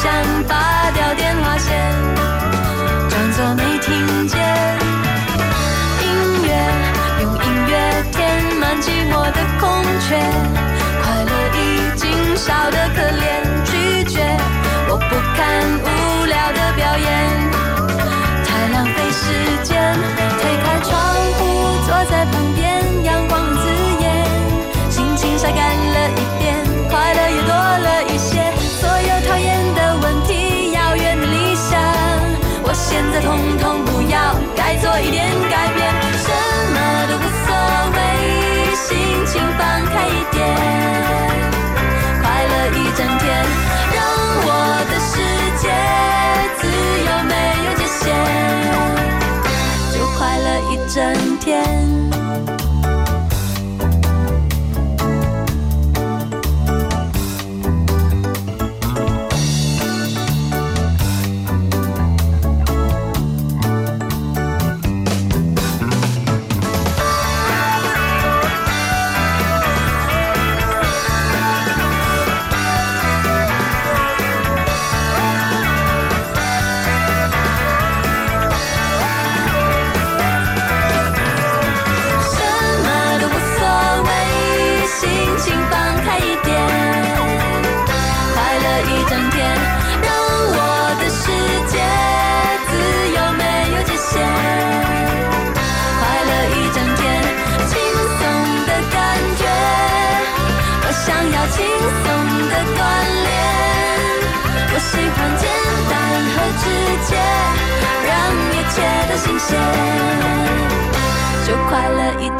想拔掉电话线，装作没听见。音乐用音乐填满寂寞的空缺，快乐已经少得可怜。拒绝我不看无聊的表演，太浪费时间。推开窗户坐在旁边。界，自由没有界限，就快乐一整天。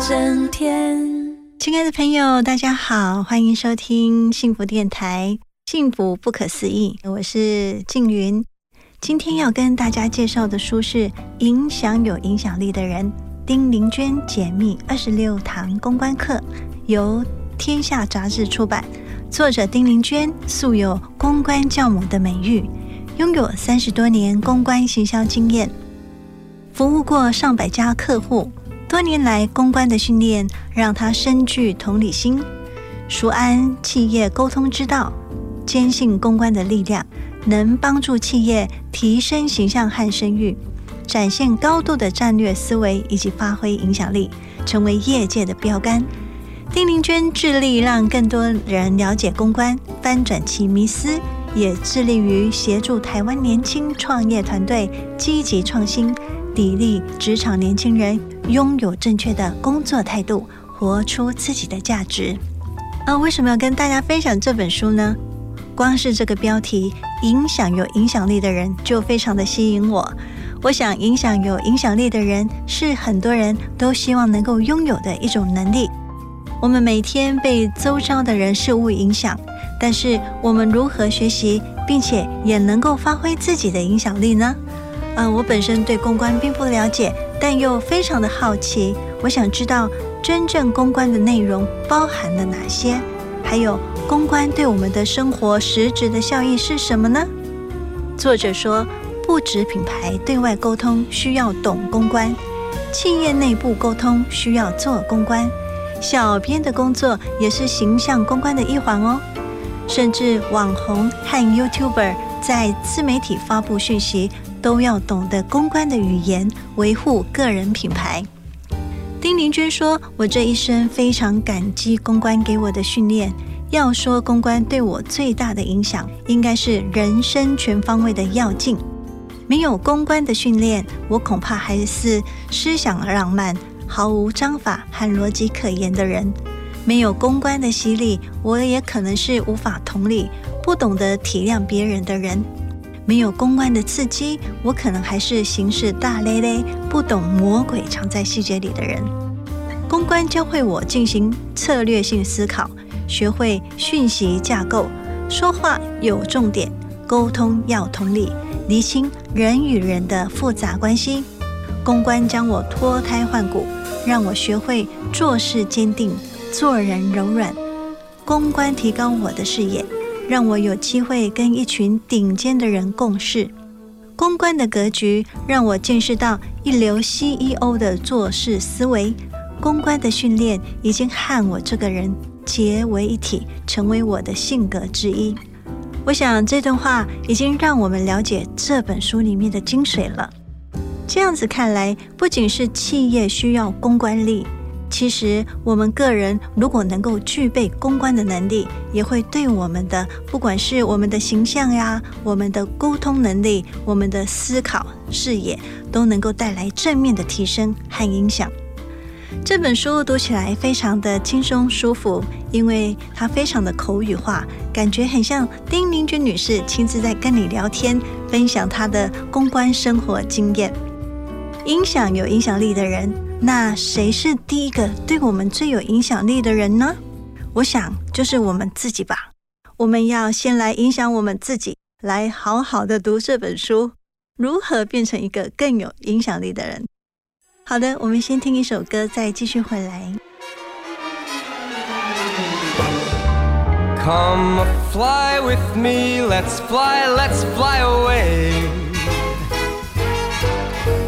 整天亲爱的朋友，大家好，欢迎收听幸福电台，幸福不可思议。我是静云，今天要跟大家介绍的书是《影响有影响力的人》，丁玲娟解密二十六堂公关课，由天下杂志出版。作者丁玲娟素有公关教母的美誉，拥有三十多年公关行销经验，服务过上百家客户。多年来，公关的训练让他深具同理心，熟谙企业沟通之道，坚信公关的力量能帮助企业提升形象和声誉，展现高度的战略思维以及发挥影响力，成为业界的标杆。丁玲娟致力让更多人了解公关，翻转其迷思，也致力于协助台湾年轻创业团队积极创新。砥砺职场年轻人拥有正确的工作态度，活出自己的价值。啊，为什么要跟大家分享这本书呢？光是这个标题“影响有影响力的人”就非常的吸引我。我想，影响有影响力的人是很多人都希望能够拥有的一种能力。我们每天被周遭的人事物影响，但是我们如何学习，并且也能够发挥自己的影响力呢？呃，我本身对公关并不了解，但又非常的好奇。我想知道真正公关的内容包含了哪些，还有公关对我们的生活实质的效益是什么呢？作者说，不止品牌对外沟通需要懂公关，企业内部沟通需要做公关。小编的工作也是形象公关的一环哦，甚至网红和 YouTuber 在自媒体发布讯息，都要懂得公关的语言，维护个人品牌。丁玲娟说：“我这一生非常感激公关给我的训练。要说公关对我最大的影响，应该是人生全方位的要进。没有公关的训练，我恐怕还是思想浪漫。”毫无章法和逻辑可言的人，没有公关的洗礼，我也可能是无法同理、不懂得体谅别人的人。没有公关的刺激，我可能还是行事大咧咧、不懂魔鬼藏在细节里的人。公关教会我进行策略性思考，学会讯息架构，说话有重点，沟通要同理，厘清人与人的复杂关系。公关将我脱胎换骨。让我学会做事坚定，做人柔软。公关提高我的视野，让我有机会跟一群顶尖的人共事。公关的格局让我见识到一流 CEO 的做事思维。公关的训练已经和我这个人结为一体，成为我的性格之一。我想这段话已经让我们了解这本书里面的精髓了。这样子看来，不仅是企业需要公关力，其实我们个人如果能够具备公关的能力，也会对我们的不管是我们的形象呀、我们的沟通能力、我们的思考视野，都能够带来正面的提升和影响。这本书读起来非常的轻松舒服，因为它非常的口语化，感觉很像丁玲君女士亲自在跟你聊天，分享她的公关生活经验。影响有影响力的人，那谁是第一个对我们最有影响力的人呢？我想就是我们自己吧。我们要先来影响我们自己，来好好的读这本书，如何变成一个更有影响力的人。好的，我们先听一首歌，再继续回来。Come fly with me, let's fly, let's fly away.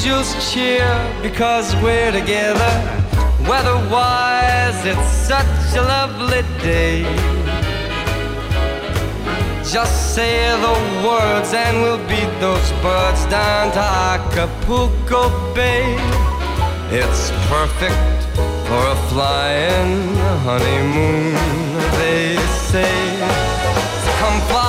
angels cheer because we're together. Weatherwise, it's such a lovely day. Just say the words and we'll beat those birds down to Acapulco Bay. It's perfect for a flying honeymoon, they say. So come fly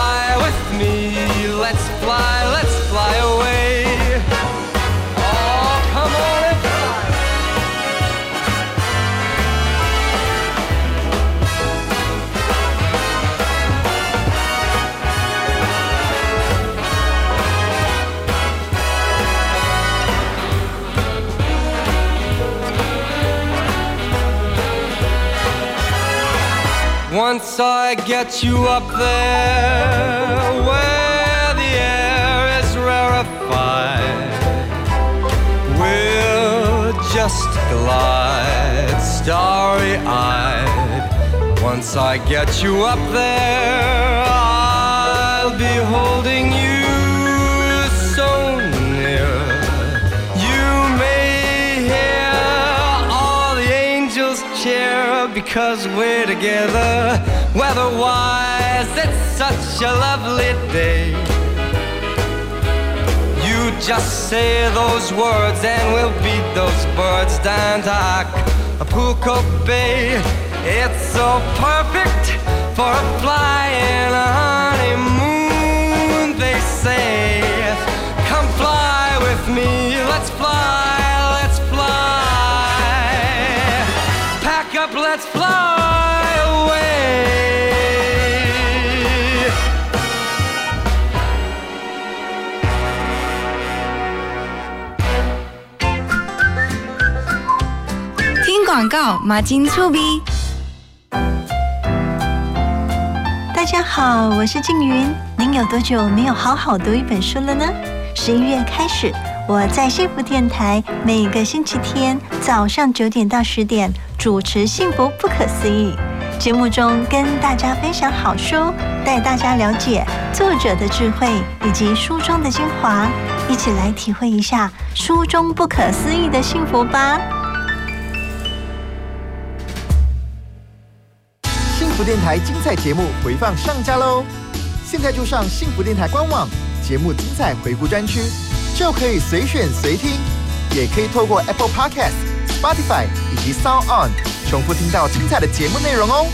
Once I get you up there where the air is rarefied, we'll just glide starry eyed. Once I get you up there, I'll be holding you because we're together. Weatherwise, it's such a lovely day. You just say those words and we'll beat those birds down to Acapulco Bay. It's so perfect for a flying honeymoon, they say. Come fly with me, let's fly, up, let's fly away. "听广告，马金粗逼。大家好，我是静云。您有多久没有好好读一本书了呢？十一月开始，我在幸福电台每个星期天早上九点到十点主持《幸福不可思议》节目中，跟大家分享好书，带大家了解作者的智慧以及书中的精华，一起来体会一下书中不可思议的幸福吧。幸福电台精彩节目回放上架喽！现在就上幸福电台官网节目精彩回顾专区，就可以随选随听，也可以透过 Apple Podcast、Spotify 以及 Sound On 重复听到精彩的节目内容哦。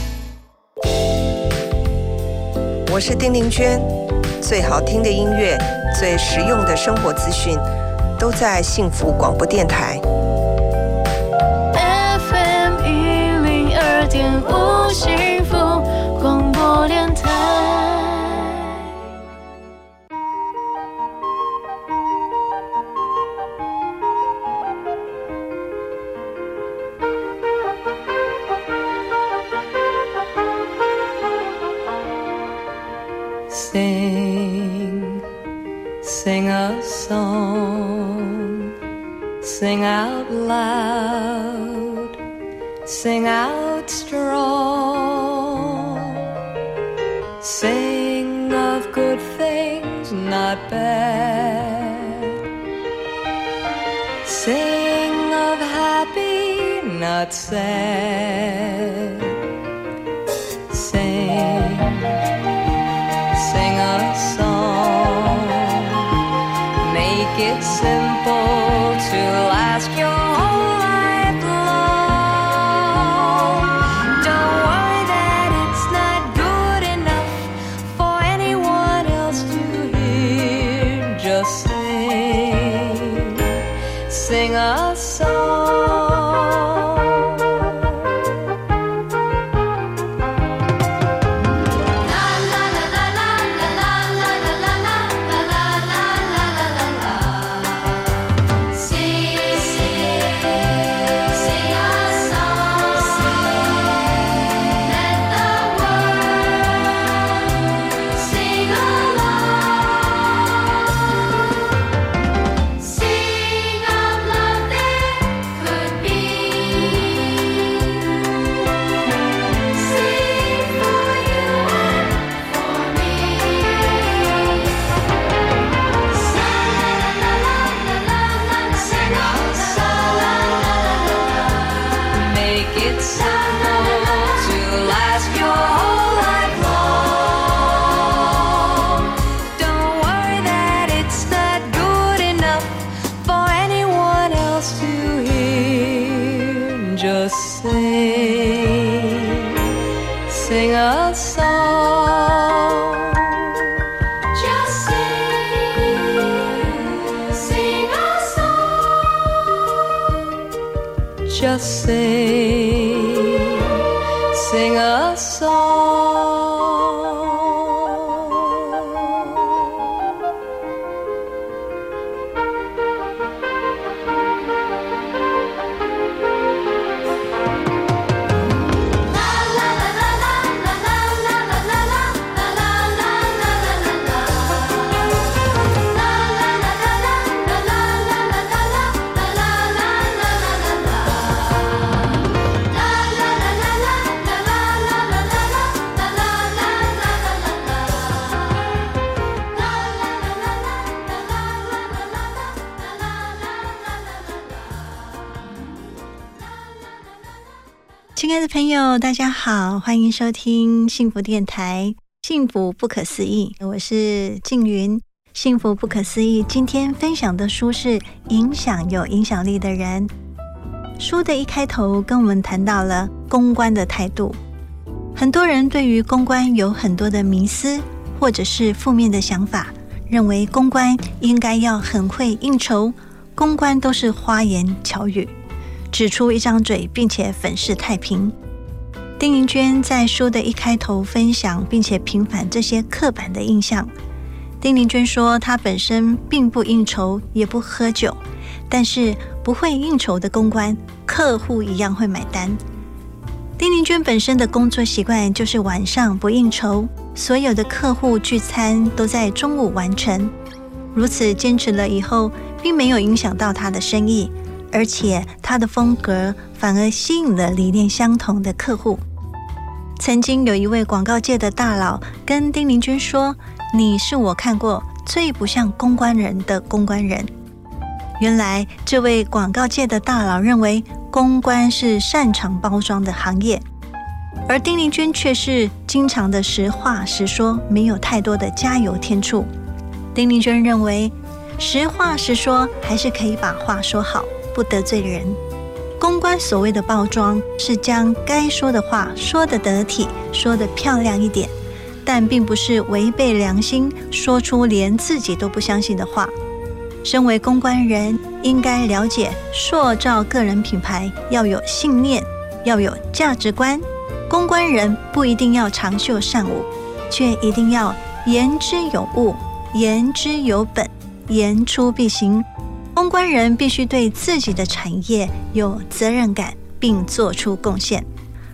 我是丁玲娟，最好听的音乐，最实用的生活资讯，都在幸福广播电台。FM 一零二点五幸福广播电台。亲爱的朋友，大家好，欢迎收听幸福电台《幸福不可思议》，我是静云。幸福不可思议，今天分享的书是《影响有影响力的人》。书的一开头跟我们谈到了公关的态度。很多人对于公关有很多的迷思，或者是负面的想法，认为公关应该要很会应酬，公关都是花言巧语。只出一张嘴，并且粉饰太平。丁玲娟在书的一开头分享，并且平反这些刻板的印象。丁玲娟说，她本身并不应酬，也不喝酒，但是不会应酬的公关，客户一样会买单。丁玲娟本身的工作习惯就是晚上不应酬，所有的客户聚餐都在中午完成。如此坚持了以后，并没有影响到她的生意。而且他的风格反而吸引了理念相同的客户。曾经有一位广告界的大佬跟丁玲君说：“你是我看过最不像公关人的公关人。”原来这位广告界的大佬认为公关是擅长包装的行业，而丁玲君却是经常的实话实说，没有太多的加油添醋。丁玲君认为实话实说还是可以把话说好。不得罪人。公关所谓的包装，是将该说的话说得得体，说得漂亮一点，但并不是违背良心，说出连自己都不相信的话。身为公关人，应该了解塑造个人品牌要有信念，要有价值观。公关人不一定要长袖善舞，却一定要言之有物，言之有本，言出必行。公关人必须对自己的产业有责任感，并做出贡献。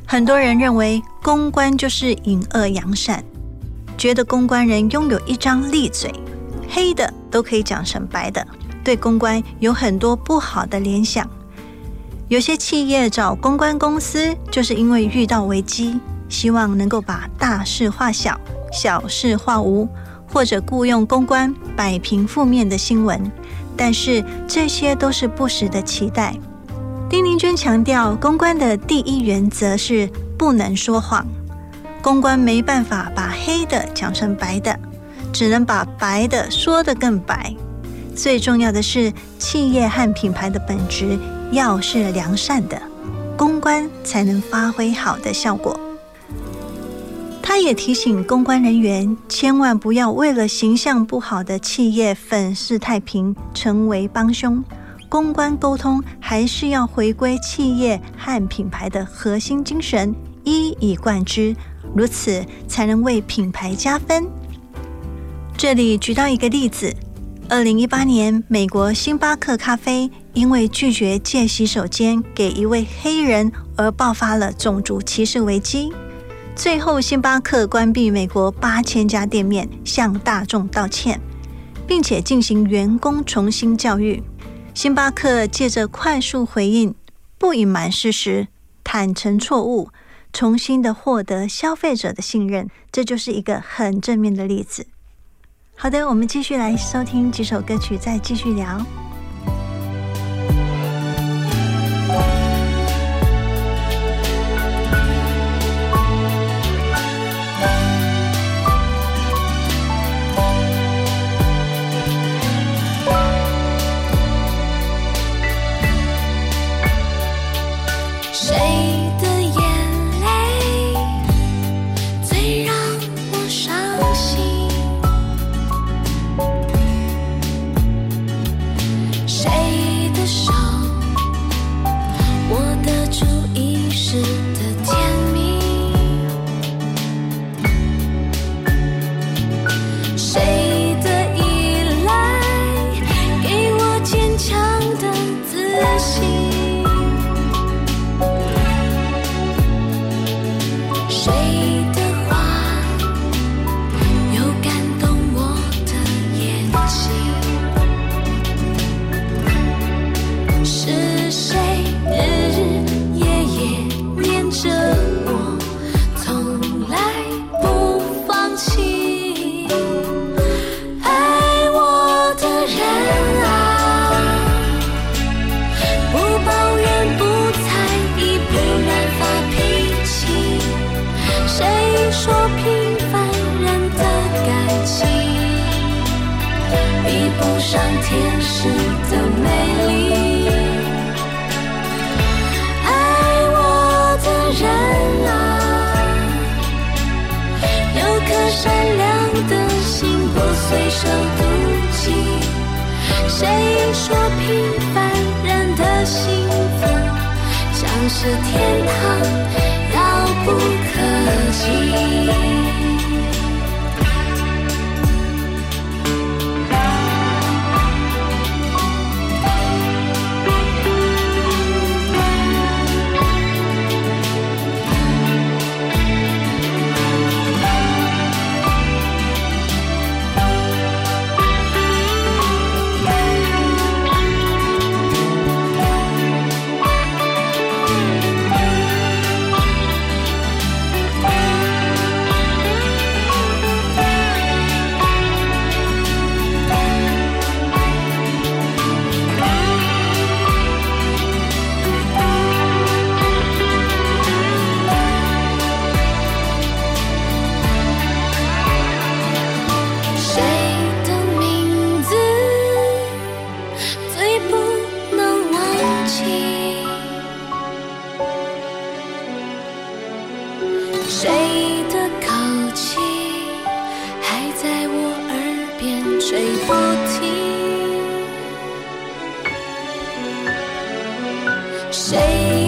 很多人认为公关就是隐恶扬善，觉得公关人拥有一张利嘴，黑的都可以讲成白的，对公关有很多不好的联想。有些企业找公关公司，就是因为遇到危机，希望能够把大事化小，小事化无，或者雇佣公关摆平负面的新闻。但是这些都是不实的期待。丁玲娟强调，公关的第一原则是不能说谎。公关没办法把黑的讲成白的，只能把白的说得更白。最重要的是，企业和品牌的本质要是良善的，公关才能发挥好的效果。他也提醒公关人员，千万不要为了形象不好的企业粉饰太平，成为帮凶。公关沟通还是要回归企业和品牌的核心精神，一以贯之，如此才能为品牌加分。这里举到一个例子：二零一八年，美国星巴克咖啡因为拒绝借洗手间给一位黑人，而爆发了种族歧视危机。最后，星巴克关闭美国八千家店面，向大众道歉，并且进行员工重新教育。星巴克借着快速回应，不隐瞒事实，坦诚错误，重新的获得消费者的信任，这就是一个很正面的例子。好的，我们继续来收听几首歌曲，再继续聊。天使的美丽。爱我的人啊，有颗善良的心，不随手妒忌。谁说平凡人的幸福像是天堂，遥不可及？谁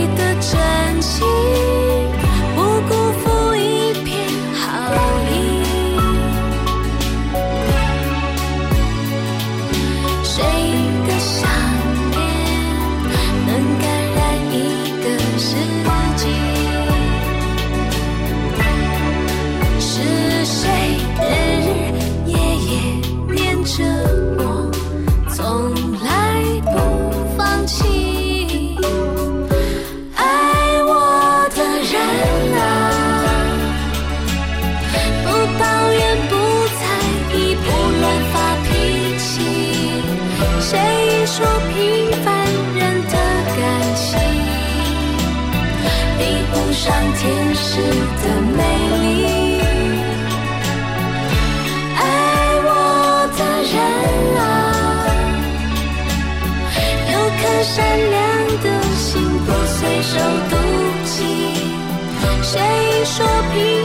说平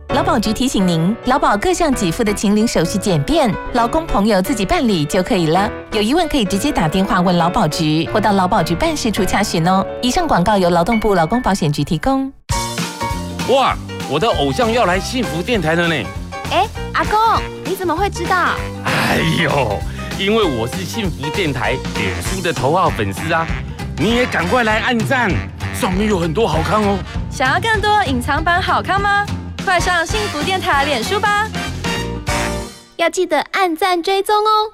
劳保局提醒您，劳保各项给付的请领手续简便，劳工朋友自己办理就可以了。有疑问可以直接打电话问劳保局，或到劳保局办事处查询哦。以上广告由劳动部劳工保险局提供。哇，我的偶像要来幸福电台了呢！哎，阿公，你怎么会知道？哎呦，因为我是幸福电台脸书的头号粉丝啊！你也赶快来按赞，上面有很多好看哦。想要更多隐藏版好看吗？快上幸福电台脸书吧！要记得按赞追踪哦。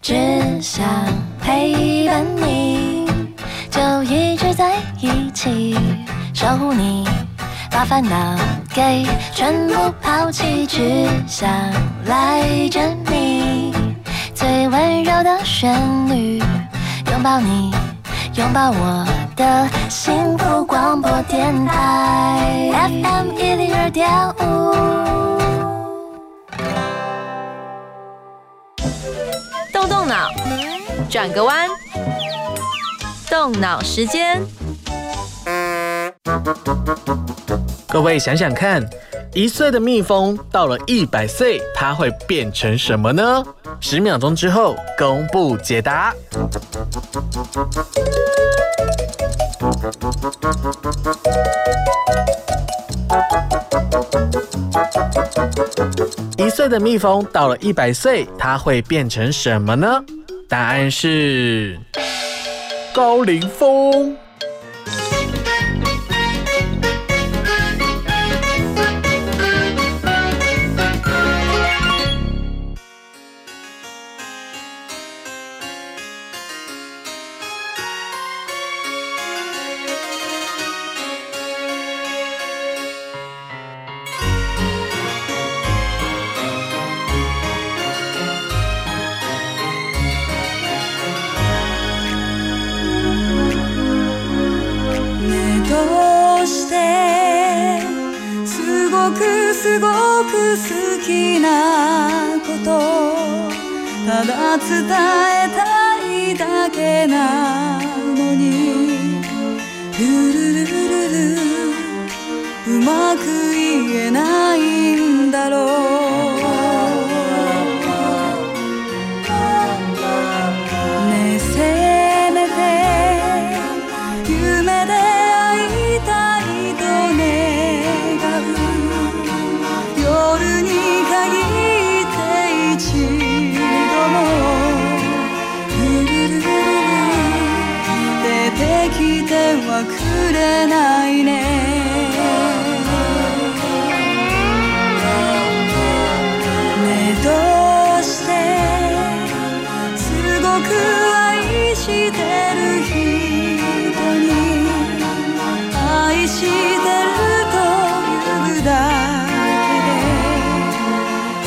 只想陪伴你，就一直在一起，守护你，把烦恼给全部抛弃，只想赖着你，最温柔的旋律，拥抱你，拥抱我的幸福广播电台 FM 一零二点五。动动脑，转个弯，动脑时间。各位想想看，一岁的蜜蜂到了一百岁，它会变成什么呢？十秒钟之后公布解答。一岁的蜜蜂到了一百岁，它会变成什么呢？答案是高龄蜂。ただ伝えたいだけなのに。ルルルルル。うまく言えないんだろう。はくれないね。ねどうしてすごく愛してる人に。愛してるというだけで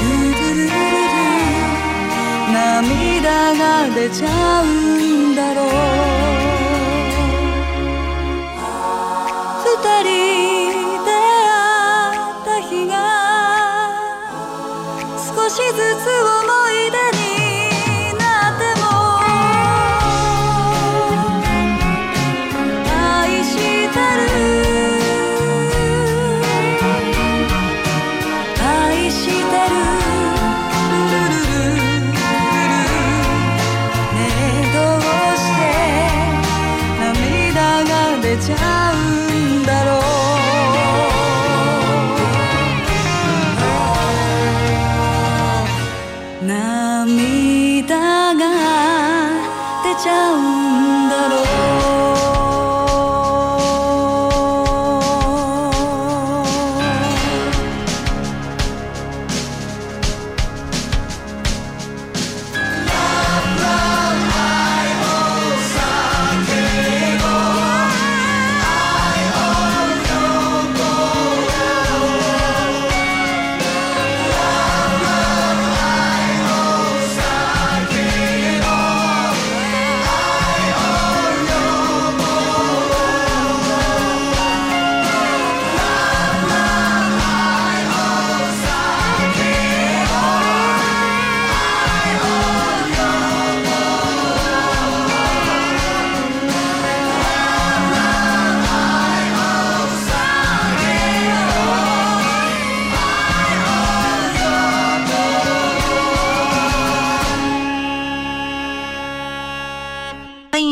ルルルルル涙が出ちゃうんだろう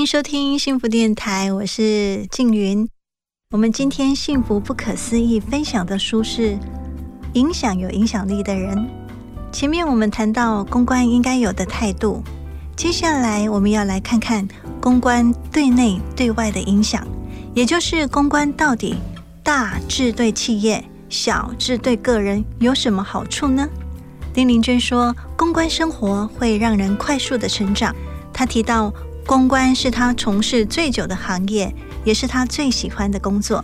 收听幸福电台，我是静云。我们今天幸福不可思议分享的书是《影响有影响力的人》。前面我们谈到公关应该有的态度，接下来我们要来看看公关对内对外的影响，也就是公关到底大至对企业，小至对个人有什么好处呢？丁玲娟说，公关生活会让人快速的成长。她提到。公关是他从事最久的行业，也是他最喜欢的工作。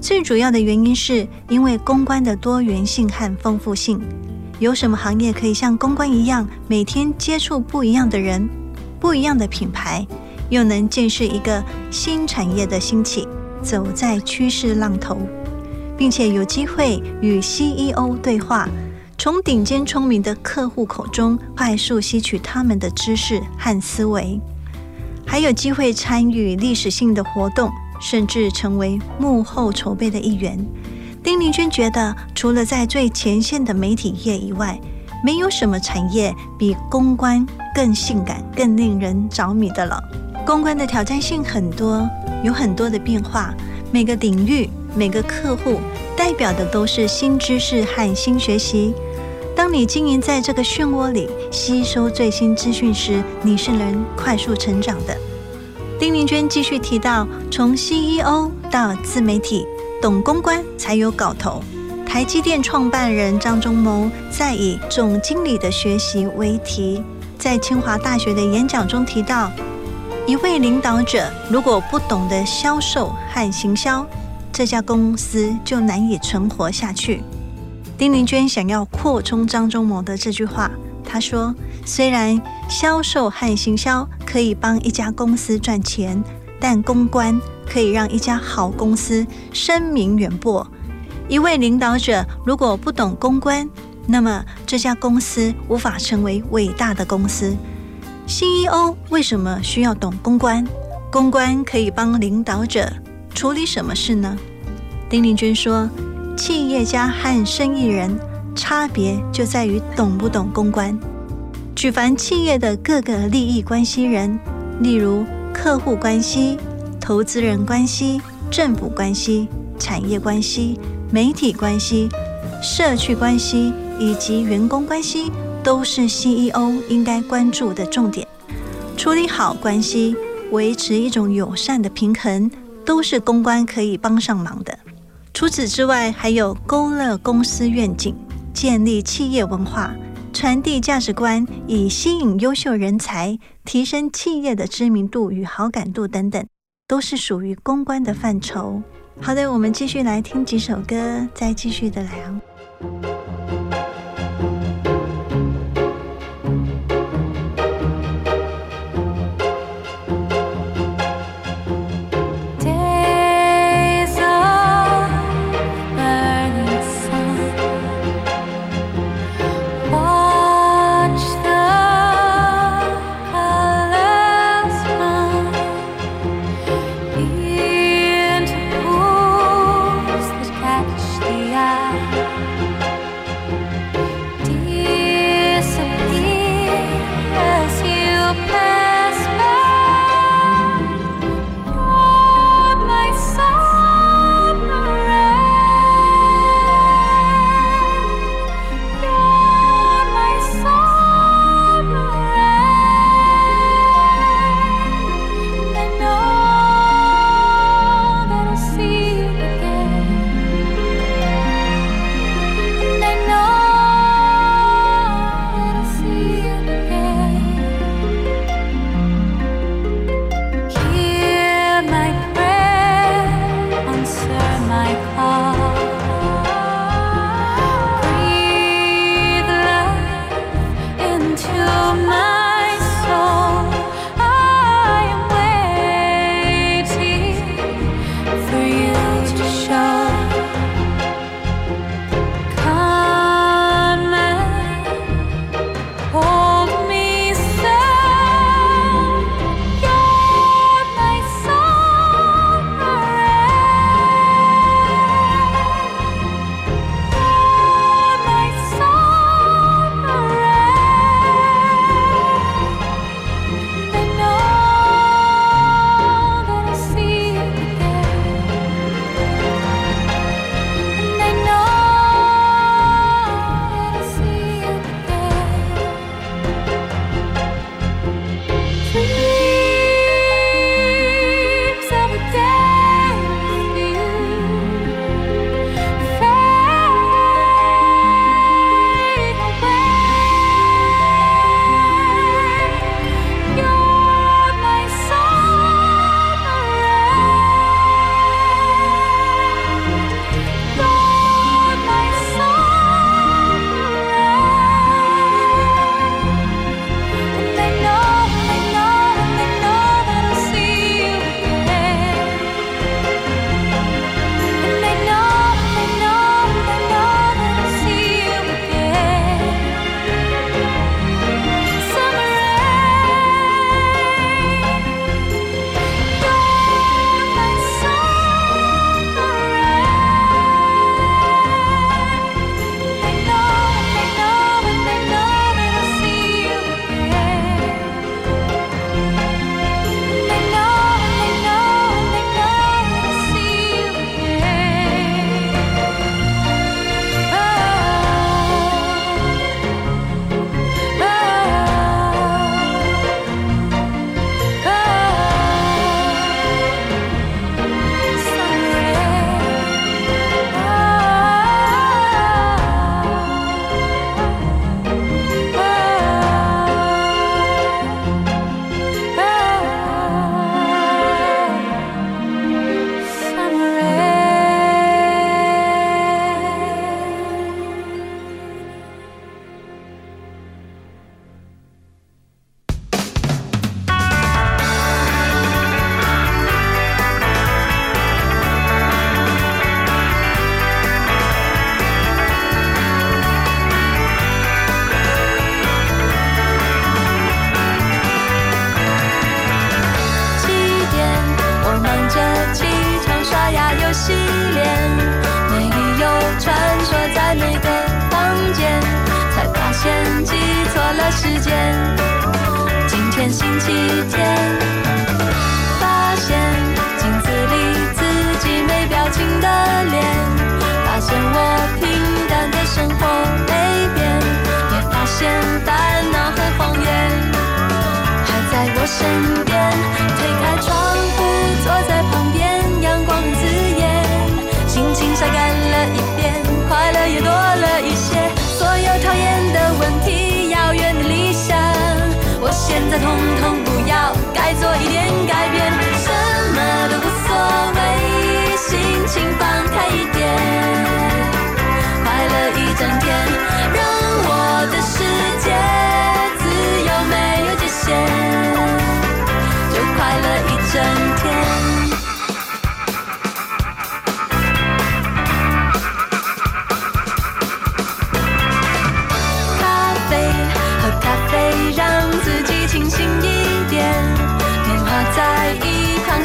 最主要的原因是因为公关的多元性和丰富性。有什么行业可以像公关一样，每天接触不一样的人、不一样的品牌，又能见识一个新产业的兴起，走在趋势浪头，并且有机会与 CEO 对话，从顶尖聪明的客户口中快速吸取他们的知识和思维。还有机会参与历史性的活动，甚至成为幕后筹备的一员。丁玲娟觉得，除了在最前线的媒体业以外，没有什么产业比公关更性感、更令人着迷的了。公关的挑战性很多，有很多的变化，每个领域、每个客户代表的都是新知识和新学习。当你经营在这个漩涡里，吸收最新资讯时，你是能快速成长的。丁玲娟继续提到，从 CEO 到自媒体，懂公关才有搞头。台积电创办人张忠谋在以总经理的学习为题，在清华大学的演讲中提到，一位领导者如果不懂得销售和行销，这家公司就难以存活下去。丁玲娟想要扩充张忠谋的这句话，她说：“虽然销售和行销可以帮一家公司赚钱，但公关可以让一家好公司声名远播。一位领导者如果不懂公关，那么这家公司无法成为伟大的公司。CEO 为什么需要懂公关？公关可以帮领导者处理什么事呢？”丁玲娟说。企业家和生意人差别就在于懂不懂公关。举凡企业的各个利益关系人，例如客户关系、投资人关系、政府关系、产业关系、媒体关系、社区关系以及员工关系，都是 CEO 应该关注的重点。处理好关系，维持一种友善的平衡，都是公关可以帮上忙的。除此之外，还有勾勒公司愿景、建立企业文化、传递价值观，以吸引优秀人才、提升企业的知名度与好感度等等，都是属于公关的范畴。好的，我们继续来听几首歌，再继续的聊。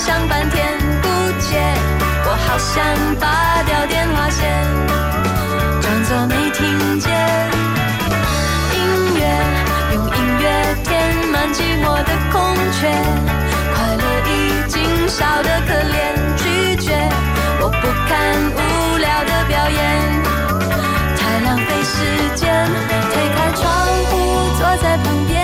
想半天不接，我好想拔掉电话线，装作没听见。音乐，用音乐填满寂寞的空缺，快乐已经少得可怜，拒绝。我不看无聊的表演。太浪费时间，推开窗户，坐在旁边，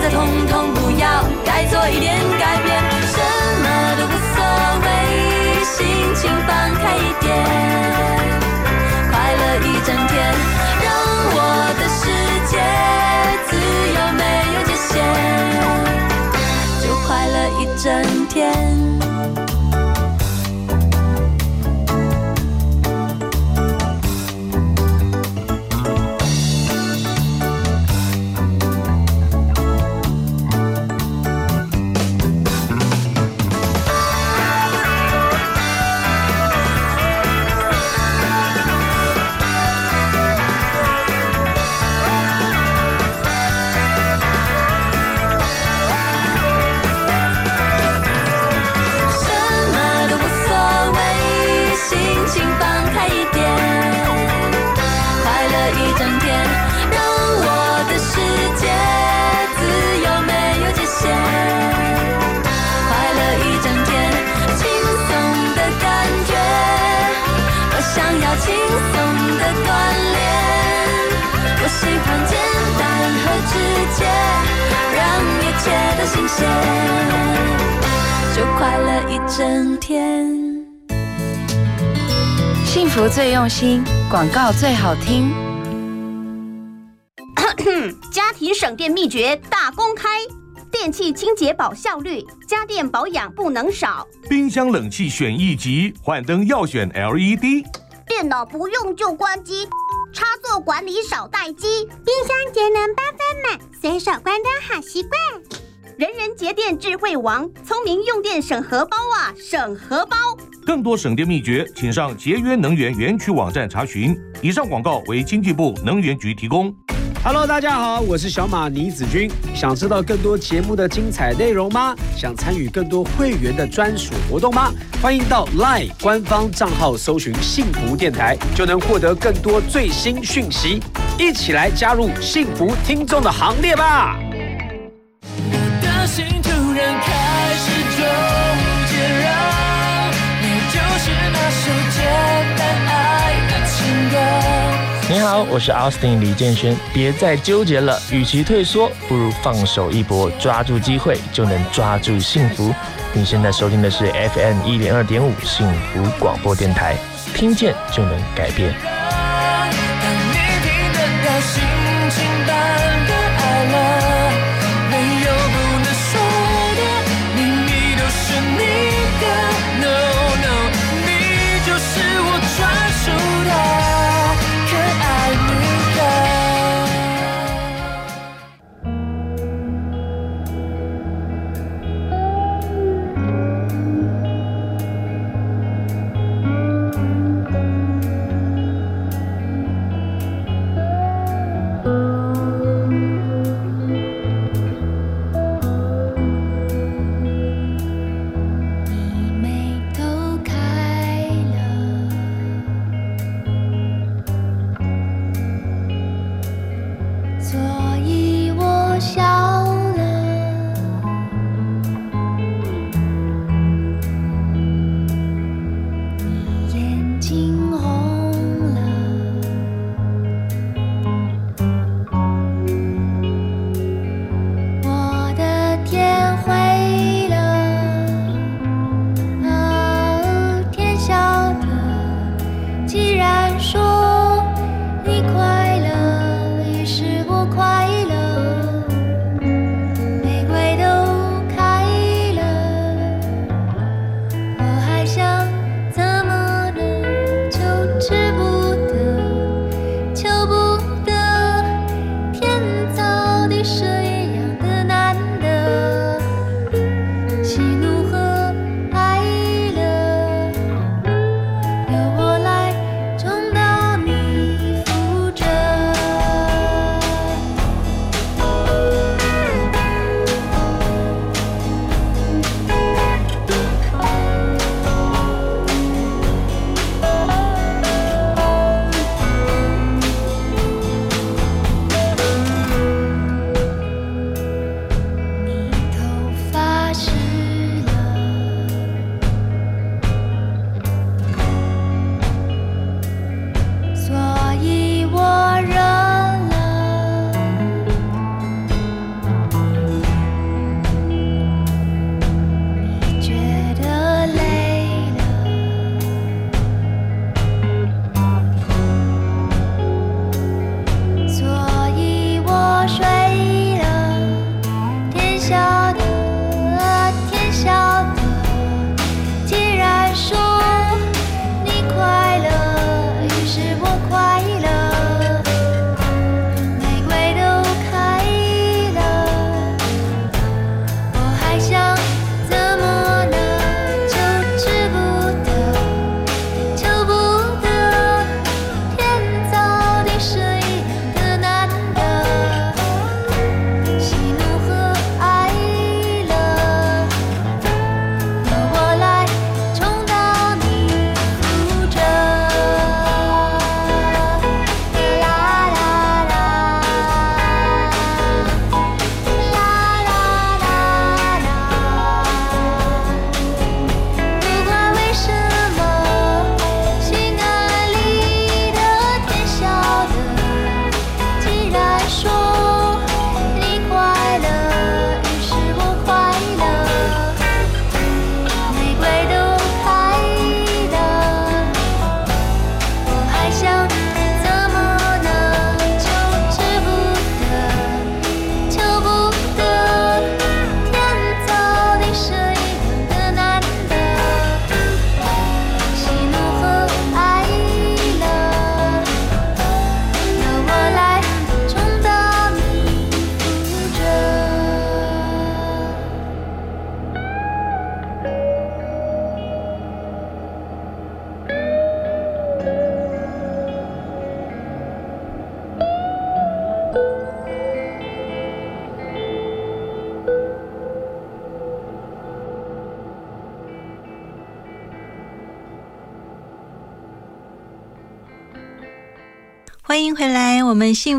再通通不要，该做一点改变，什么都无所谓，心情放开一点，用心，广告最好听。家庭省电秘诀大公开，电器清洁保效率，家电保养不能少。冰箱冷气选一级，换灯要选 LED。电脑不用就关机，插座管理少待机。冰箱节能八分满，随手关灯好习惯。人人节电智慧王，聪明用电省荷包啊，省荷包。更多省电秘诀，请上节约能源园区网站查询。以上广告为经济部能源局提供。Hello，大家好，我是小马倪子君。想知道更多节目的精彩内容吗？想参与更多会员的专属活动吗？欢迎到 LINE 官方账号搜寻“幸福电台”，就能获得更多最新讯息。一起来加入幸福听众的行列吧！你就是那首简单爱的情歌。你好，我是 Austin 李建轩。别再纠结了，与其退缩，不如放手一搏，抓住机会就能抓住幸福。你现在收听的是 FM 一零二点五幸福广播电台，听见就能改变。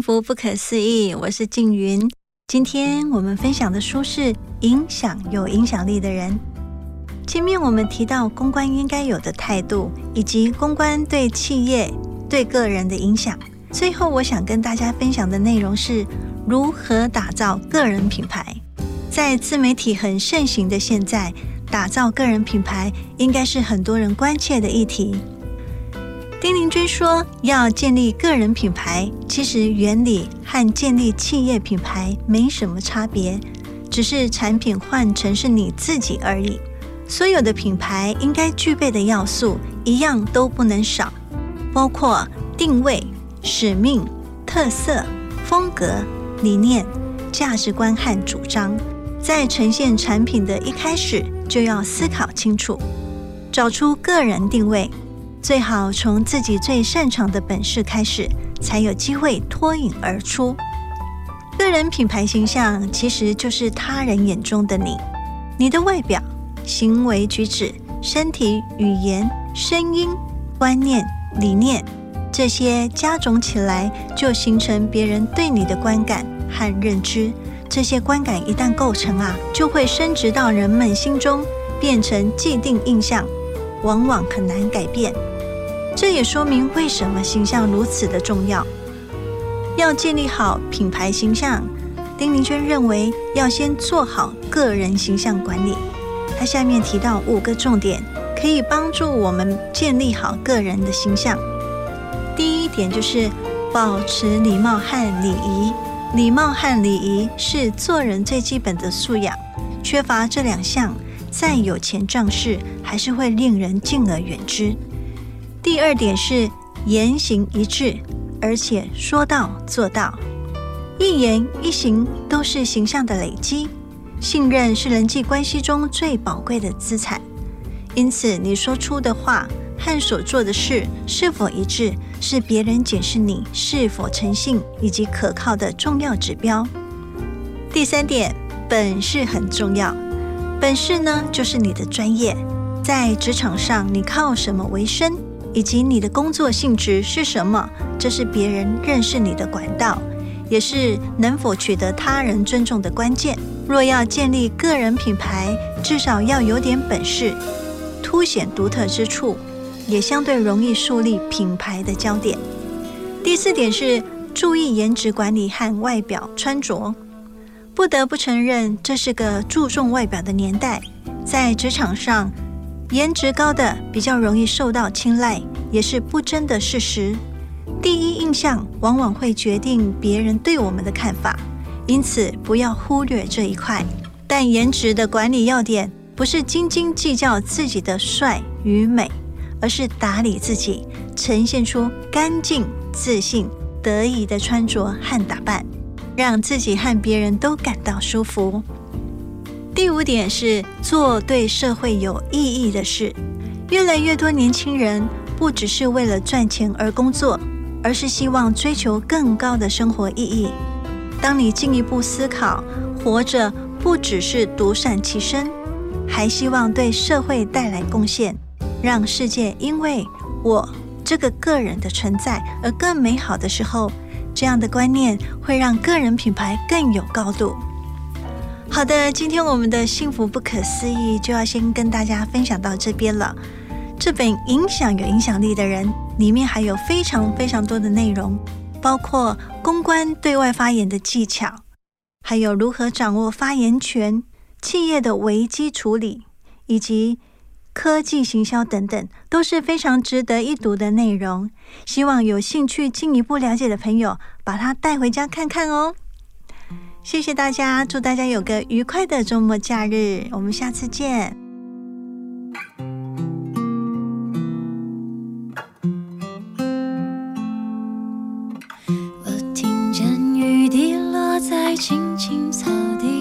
幸福不可思议，我是静云。今天我们分享的书是《影响有影响力的人》。前面我们提到公关应该有的态度，以及公关对企业、对个人的影响。最后，我想跟大家分享的内容是如何打造个人品牌。在自媒体很盛行的现在，打造个人品牌应该是很多人关切的议题。丁玲君说：“要建立个人品牌，其实原理和建立企业品牌没什么差别，只是产品换成是你自己而已。所有的品牌应该具备的要素，一样都不能少，包括定位、使命、特色、风格、理念、价值观和主张。在呈现产品的一开始，就要思考清楚，找出个人定位。”最好从自己最擅长的本事开始，才有机会脱颖而出。个人品牌形象其实就是他人眼中的你，你的外表、行为举止、身体语言、声音、观念、理念，这些加总起来，就形成别人对你的观感和认知。这些观感一旦构成啊，就会升值到人们心中，变成既定印象，往往很难改变。这也说明为什么形象如此的重要。要建立好品牌形象，丁玲娟认为要先做好个人形象管理。她下面提到五个重点，可以帮助我们建立好个人的形象。第一点就是保持礼貌和礼仪。礼貌和礼仪是做人最基本的素养，缺乏这两项，再有钱仗势，还是会令人敬而远之。第二点是言行一致，而且说到做到，一言一行都是形象的累积。信任是人际关系中最宝贵的资产，因此你说出的话和所做的事是否一致，是别人检视你是否诚信以及可靠的重要指标。第三点，本事很重要，本事呢就是你的专业，在职场上你靠什么为生？以及你的工作性质是什么？这是别人认识你的管道，也是能否取得他人尊重的关键。若要建立个人品牌，至少要有点本事，凸显独特之处，也相对容易树立品牌的焦点。第四点是注意颜值管理和外表穿着。不得不承认，这是个注重外表的年代，在职场上。颜值高的比较容易受到青睐，也是不争的事实。第一印象往往会决定别人对我们的看法，因此不要忽略这一块。但颜值的管理要点不是斤斤计较自己的帅与美，而是打理自己，呈现出干净、自信、得意的穿着和打扮，让自己和别人都感到舒服。第五点是做对社会有意义的事。越来越多年轻人不只是为了赚钱而工作，而是希望追求更高的生活意义。当你进一步思考，活着不只是独善其身，还希望对社会带来贡献，让世界因为我这个个人的存在而更美好的时候，这样的观念会让个人品牌更有高度。好的，今天我们的幸福不可思议就要先跟大家分享到这边了。这本《影响有影响力的人》里面还有非常非常多的内容，包括公关对外发言的技巧，还有如何掌握发言权、企业的危机处理，以及科技行销等等，都是非常值得一读的内容。希望有兴趣进一步了解的朋友，把它带回家看看哦。谢谢大家，祝大家有个愉快的周末假日，我们下次见。我听见雨滴落在青青草地，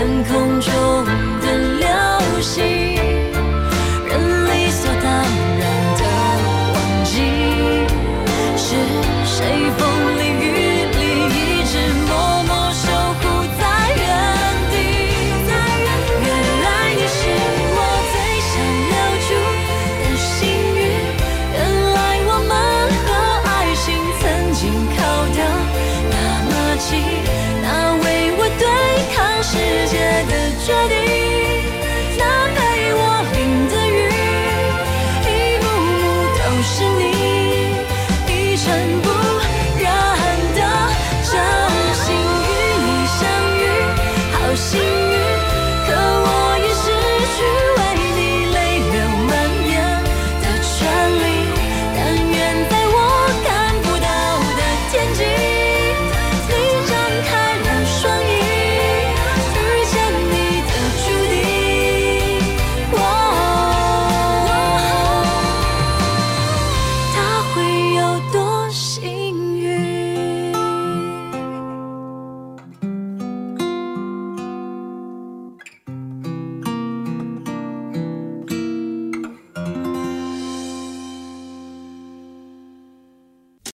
天空中